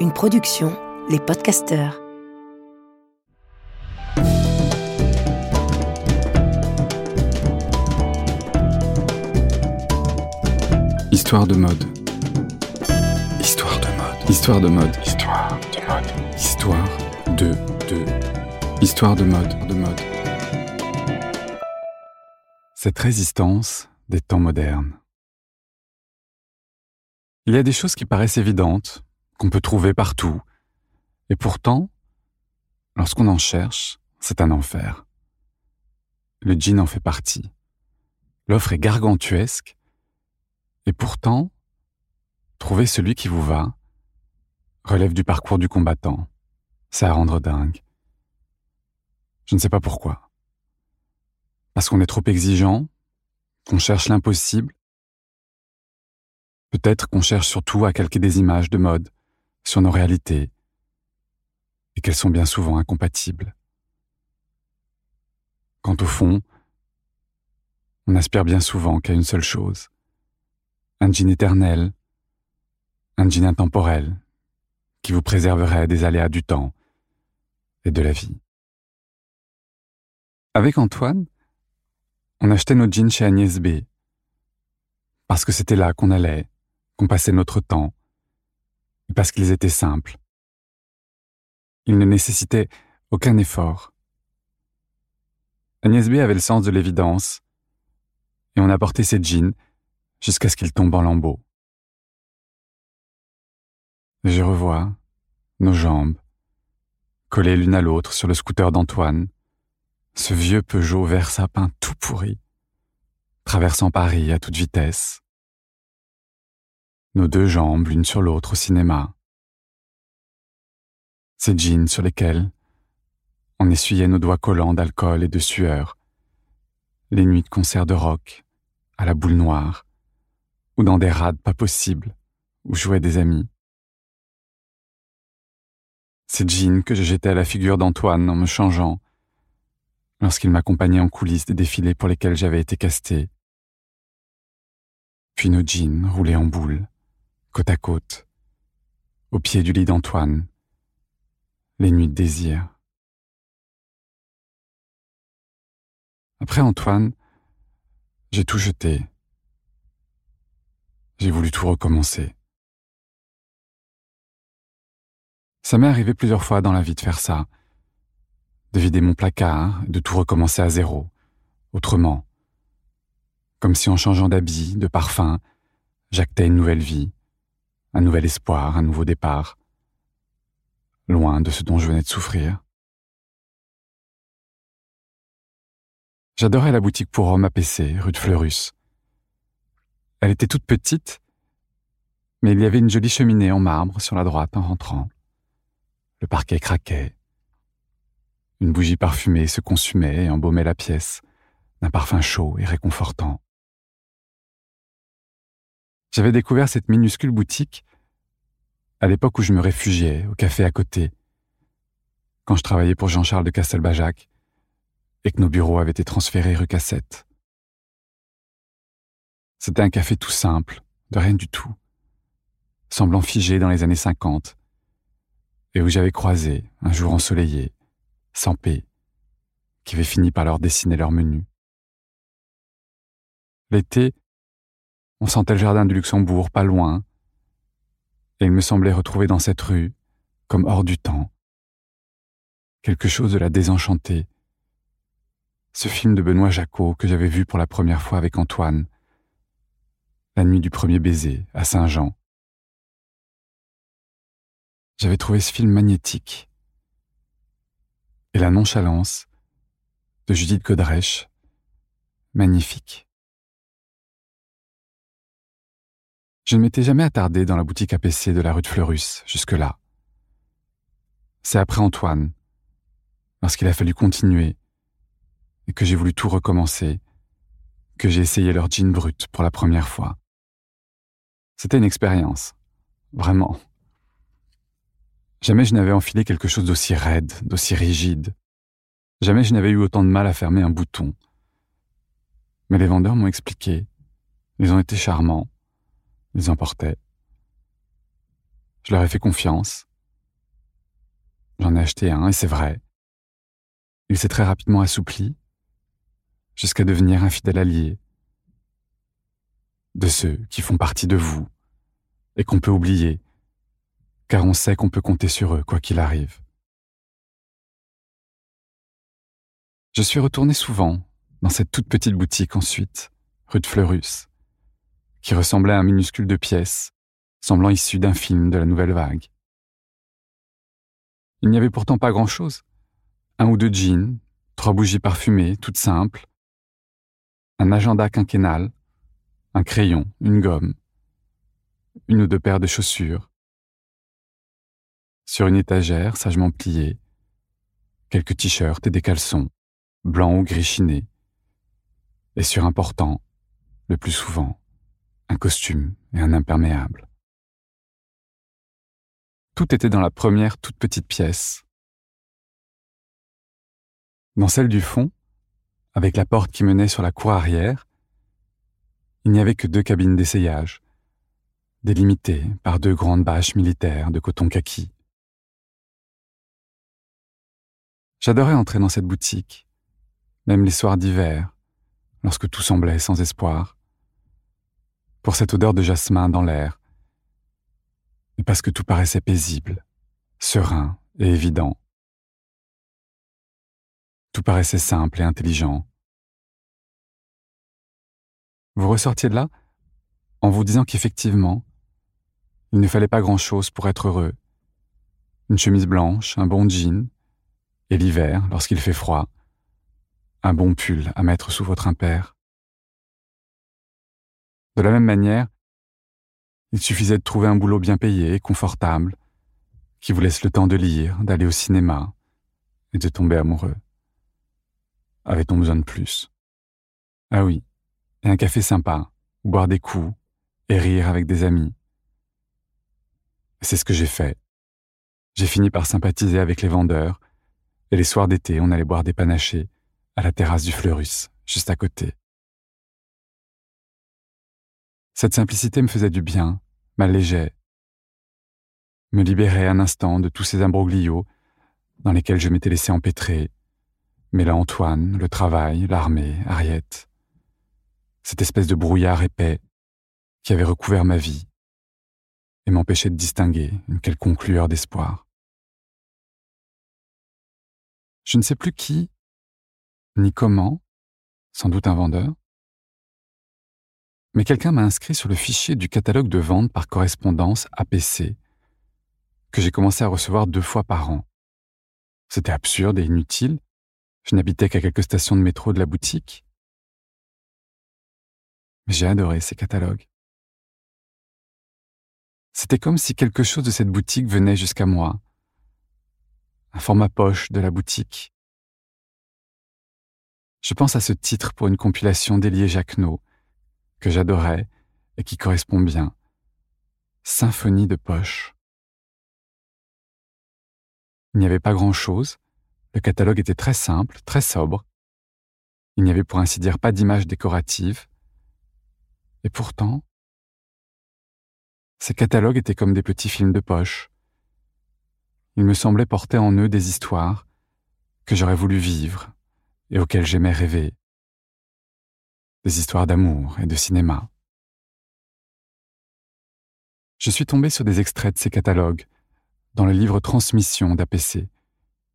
Une production, les podcasteurs. Histoire de mode. Histoire de mode. Histoire de mode. Histoire de mode. Histoire de de. Histoire de mode. De mode. Cette résistance des temps modernes. Il y a des choses qui paraissent évidentes, qu'on peut trouver partout, et pourtant, lorsqu'on en cherche, c'est un enfer. Le jean en fait partie. L'offre est gargantuesque, et pourtant, trouver celui qui vous va relève du parcours du combattant. C'est à rendre dingue. Je ne sais pas pourquoi. Parce qu'on est trop exigeant, qu'on cherche l'impossible. Peut-être qu'on cherche surtout à calquer des images de mode sur nos réalités et qu'elles sont bien souvent incompatibles. Quant au fond, on aspire bien souvent qu'à une seule chose. Un jean éternel, un jean intemporel, qui vous préserverait des aléas du temps et de la vie. Avec Antoine, on achetait nos jeans chez Agnès B. Parce que c'était là qu'on allait, qu'on passait notre temps, et parce qu'ils étaient simples. Ils ne nécessitaient aucun effort. Agnès B avait le sens de l'évidence, et on apportait ses jeans jusqu'à ce qu'ils tombent en lambeaux. Je revois nos jambes, collées l'une à l'autre sur le scooter d'Antoine, ce vieux Peugeot vert sapin tout pourri, traversant Paris à toute vitesse. Nos deux jambes l'une sur l'autre au cinéma. Ces jeans sur lesquels on essuyait nos doigts collants d'alcool et de sueur, les nuits de concert de rock, à la boule noire, ou dans des rades pas possibles, où jouaient des amis. Ces jeans que je jetais à la figure d'Antoine en me changeant, lorsqu'il m'accompagnait en coulisses des défilés pour lesquels j'avais été casté. Puis nos jeans roulés en boule, côte à côte, au pied du lit d'Antoine, les nuits de désir. Après Antoine, j'ai tout jeté. J'ai voulu tout recommencer. Ça m'est arrivé plusieurs fois dans la vie de faire ça, de vider mon placard de tout recommencer à zéro, autrement. Comme si en changeant d'habit, de parfum, j'actais une nouvelle vie, un nouvel espoir, un nouveau départ, loin de ce dont je venais de souffrir. J'adorais la boutique pour hommes APC, rue de Fleurus. Elle était toute petite, mais il y avait une jolie cheminée en marbre sur la droite en rentrant. Le parquet craquait, une bougie parfumée se consumait et embaumait la pièce d'un parfum chaud et réconfortant. J'avais découvert cette minuscule boutique à l'époque où je me réfugiais au café à côté, quand je travaillais pour Jean-Charles de Castelbajac et que nos bureaux avaient été transférés rue Cassette. C'était un café tout simple, de rien du tout, semblant figé dans les années cinquante, et où j'avais croisé, un jour ensoleillé, sans paix, qui avaient fini par leur dessiner leur menu. L'été, on sentait le jardin du Luxembourg pas loin, et il me semblait retrouver dans cette rue, comme hors du temps, quelque chose de la désenchantée. Ce film de Benoît Jacot que j'avais vu pour la première fois avec Antoine, la nuit du premier baiser à Saint-Jean. J'avais trouvé ce film magnétique, et la nonchalance de Judith Godrèche, magnifique. Je ne m'étais jamais attardé dans la boutique APC de la rue de Fleurus jusque-là. C'est après Antoine, lorsqu'il a fallu continuer et que j'ai voulu tout recommencer, que j'ai essayé leur jean brut pour la première fois. C'était une expérience, vraiment. Jamais je n'avais enfilé quelque chose d'aussi raide, d'aussi rigide. Jamais je n'avais eu autant de mal à fermer un bouton. Mais les vendeurs m'ont expliqué. Ils ont été charmants. Ils en portaient. Je leur ai fait confiance. J'en ai acheté un, et c'est vrai. Il s'est très rapidement assoupli, jusqu'à devenir un fidèle allié de ceux qui font partie de vous et qu'on peut oublier, car on sait qu'on peut compter sur eux quoi qu'il arrive. Je suis retourné souvent dans cette toute petite boutique ensuite, rue de Fleurus, qui ressemblait à un minuscule de pièces, semblant issu d'un film de la nouvelle vague. Il n'y avait pourtant pas grand-chose. Un ou deux jeans, trois bougies parfumées, toutes simples, un agenda quinquennal, un crayon, une gomme, une ou deux paires de chaussures. Sur une étagère sagement pliée, quelques t-shirts et des caleçons, blancs ou gris chinés. Et sur un portant, le plus souvent, un costume et un imperméable. Tout était dans la première toute petite pièce. Dans celle du fond, avec la porte qui menait sur la cour arrière, il n'y avait que deux cabines d'essayage, délimitées par deux grandes bâches militaires de coton kaki. J'adorais entrer dans cette boutique, même les soirs d'hiver, lorsque tout semblait sans espoir, pour cette odeur de jasmin dans l'air, et parce que tout paraissait paisible, serein et évident. Tout paraissait simple et intelligent. Vous ressortiez de là en vous disant qu'effectivement, il ne fallait pas grand-chose pour être heureux. Une chemise blanche, un bon jean, et l'hiver, lorsqu'il fait froid, un bon pull à mettre sous votre impair. De la même manière, il suffisait de trouver un boulot bien payé, confortable, qui vous laisse le temps de lire, d'aller au cinéma et de tomber amoureux. Avait-on besoin de plus? Ah oui, et un café sympa, boire des coups et rire avec des amis. C'est ce que j'ai fait. J'ai fini par sympathiser avec les vendeurs, et les soirs d'été, on allait boire des panachés à la terrasse du Fleurus, juste à côté. Cette simplicité me faisait du bien, m'allégeait, me libérait un instant de tous ces imbroglios dans lesquels je m'étais laissé empêtrer, mêlant Antoine, le travail, l'armée, Ariette. Cette espèce de brouillard épais qui avait recouvert ma vie et m'empêchait de distinguer une quelconque lueur d'espoir. Je ne sais plus qui ni comment, sans doute un vendeur. Mais quelqu'un m'a inscrit sur le fichier du catalogue de vente par correspondance APC, que j'ai commencé à recevoir deux fois par an. C'était absurde et inutile. Je n'habitais qu'à quelques stations de métro de la boutique. Mais j'ai adoré ces catalogues. C'était comme si quelque chose de cette boutique venait jusqu'à moi. Un format poche de la boutique, je pense à ce titre pour une compilation d'Élie Jacquenot, que j'adorais et qui correspond bien. Symphonie de poche. Il n'y avait pas grand-chose, le catalogue était très simple, très sobre. Il n'y avait pour ainsi dire pas d'image décorative. Et pourtant, ces catalogues étaient comme des petits films de poche. Ils me semblaient porter en eux des histoires que j'aurais voulu vivre et auxquelles j'aimais rêver. Des histoires d'amour et de cinéma. Je suis tombé sur des extraits de ces catalogues dans le livre Transmission d'APC,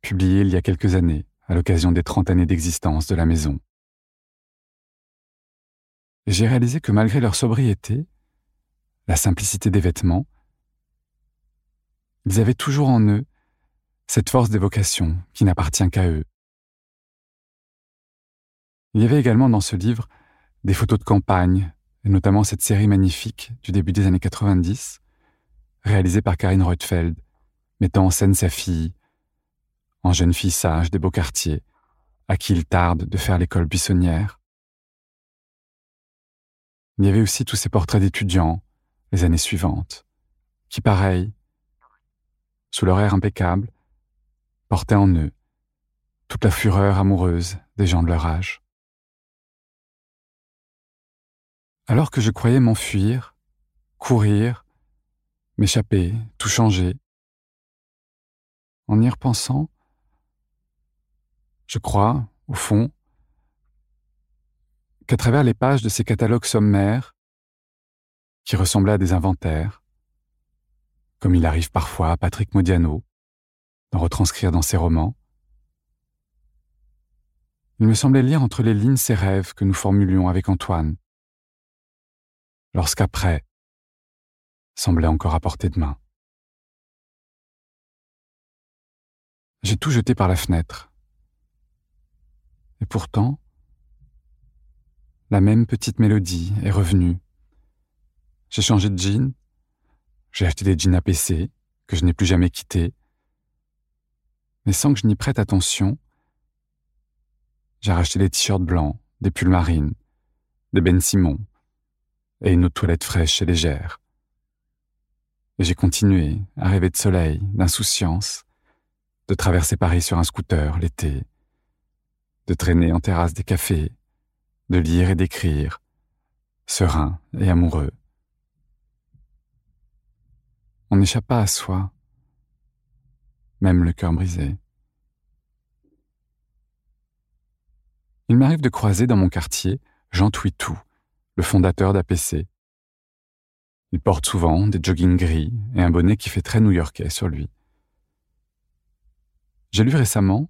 publié il y a quelques années à l'occasion des 30 années d'existence de la maison. J'ai réalisé que malgré leur sobriété, la simplicité des vêtements, ils avaient toujours en eux cette force d'évocation qui n'appartient qu'à eux. Il y avait également dans ce livre des photos de campagne, et notamment cette série magnifique du début des années 90, réalisée par Karine Reutfeld, mettant en scène sa fille, en jeune fille sage des beaux quartiers, à qui il tarde de faire l'école buissonnière. Il y avait aussi tous ces portraits d'étudiants, les années suivantes, qui, pareil, sous leur air impeccable, portaient en eux toute la fureur amoureuse des gens de leur âge. Alors que je croyais m'enfuir, courir, m'échapper, tout changer. En y repensant, je crois, au fond, qu'à travers les pages de ces catalogues sommaires, qui ressemblaient à des inventaires, comme il arrive parfois à Patrick Modiano d'en retranscrire dans ses romans, il me semblait lire entre les lignes ces rêves que nous formulions avec Antoine, lorsqu'après semblait encore à portée de main. J'ai tout jeté par la fenêtre. Et pourtant, la même petite mélodie est revenue. J'ai changé de jean, j'ai acheté des jeans APC que je n'ai plus jamais quittés, mais sans que je n'y prête attention, j'ai racheté des t-shirts blancs, des pulls marines, des Ben Simon et une eau toilette fraîche et légère. Et j'ai continué à rêver de soleil, d'insouciance, de traverser Paris sur un scooter l'été, de traîner en terrasse des cafés, de lire et d'écrire, serein et amoureux. On n'échappe pas à soi, même le cœur brisé. Il m'arrive de croiser dans mon quartier Jean Twitou, le fondateur d'APC, il porte souvent des joggings gris et un bonnet qui fait très new-yorkais sur lui. J'ai lu récemment,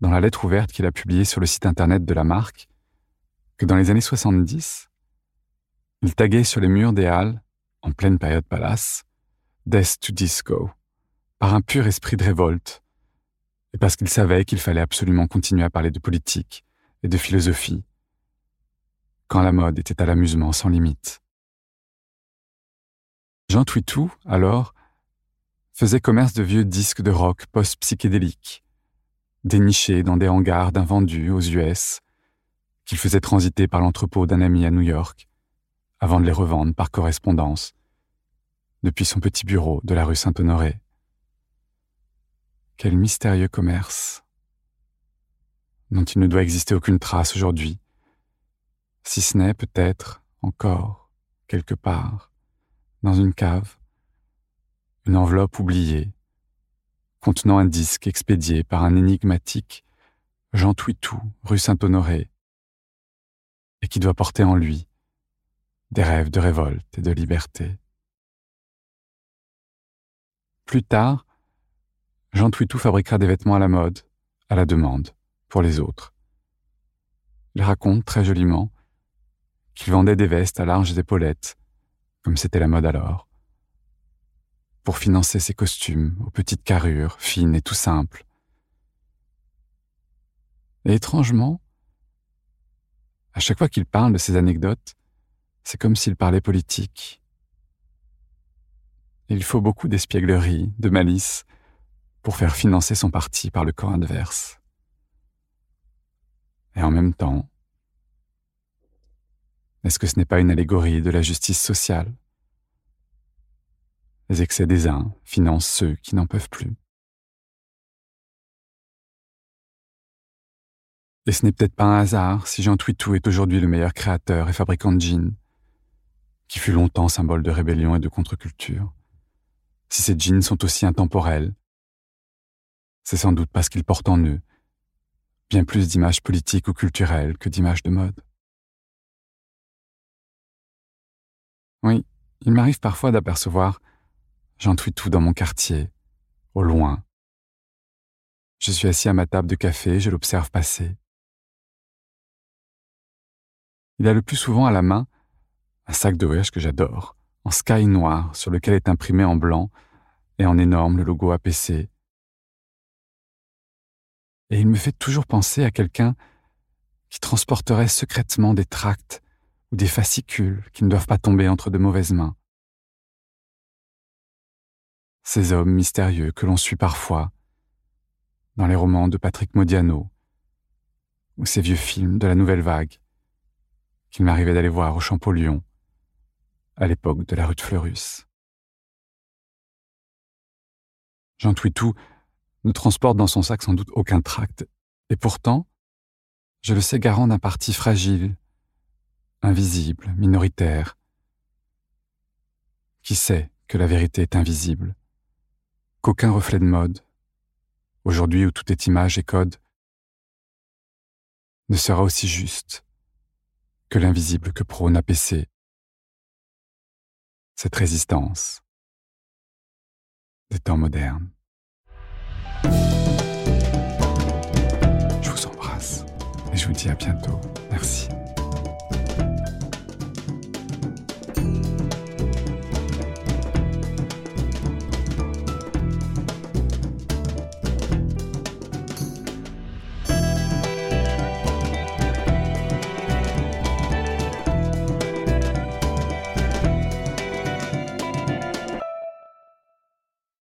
dans la lettre ouverte qu'il a publiée sur le site internet de la marque, que dans les années 70, il taguait sur les murs des halles, en pleine période palace, Death to Disco, par un pur esprit de révolte, et parce qu'il savait qu'il fallait absolument continuer à parler de politique et de philosophie, quand la mode était à l'amusement sans limite. Jean Twitou, alors, faisait commerce de vieux disques de rock post-psychédéliques, dénichés dans des hangars d'invendus aux US, qu'il faisait transiter par l'entrepôt d'un ami à New York, avant de les revendre par correspondance, depuis son petit bureau de la rue Saint-Honoré. Quel mystérieux commerce, dont il ne doit exister aucune trace aujourd'hui, si ce n'est peut-être encore quelque part dans une cave, une enveloppe oubliée, contenant un disque expédié par un énigmatique Jean Twitou, rue Saint-Honoré, et qui doit porter en lui des rêves de révolte et de liberté. Plus tard, Jean Twitou fabriquera des vêtements à la mode, à la demande, pour les autres. Il raconte très joliment qu'il vendait des vestes à larges épaulettes comme c'était la mode alors, pour financer ses costumes aux petites carrures, fines et tout simples. Et étrangement, à chaque fois qu'il parle de ces anecdotes, c'est comme s'il parlait politique. il faut beaucoup d'espièglerie, de malice, pour faire financer son parti par le camp adverse. Et en même temps, est-ce que ce n'est pas une allégorie de la justice sociale? Les excès des uns financent ceux qui n'en peuvent plus. Et ce n'est peut-être pas un hasard si Jean Twitou est aujourd'hui le meilleur créateur et fabricant de jeans, qui fut longtemps symbole de rébellion et de contre-culture. Si ces jeans sont aussi intemporels, c'est sans doute parce qu'ils portent en eux bien plus d'images politiques ou culturelles que d'images de mode. Oui, il m'arrive parfois d'apercevoir Jean tout dans mon quartier, au loin. Je suis assis à ma table de café, je l'observe passer. Il a le plus souvent à la main un sac de voyage que j'adore, en sky noir, sur lequel est imprimé en blanc et en énorme le logo APC. Et il me fait toujours penser à quelqu'un qui transporterait secrètement des tracts ou des fascicules qui ne doivent pas tomber entre de mauvaises mains. Ces hommes mystérieux que l'on suit parfois dans les romans de Patrick Modiano ou ces vieux films de la nouvelle vague qu'il m'arrivait d'aller voir au Champollion à l'époque de la rue de Fleurus. Jean Twitou ne transporte dans son sac sans doute aucun tract, et pourtant, je le sais garant d'un parti fragile invisible, minoritaire. qui sait que la vérité est invisible, qu'aucun reflet de mode, aujourd'hui où tout est image et code, ne sera aussi juste que l'invisible que prône APC, cette résistance des temps modernes. Je vous embrasse et je vous dis à bientôt. Merci.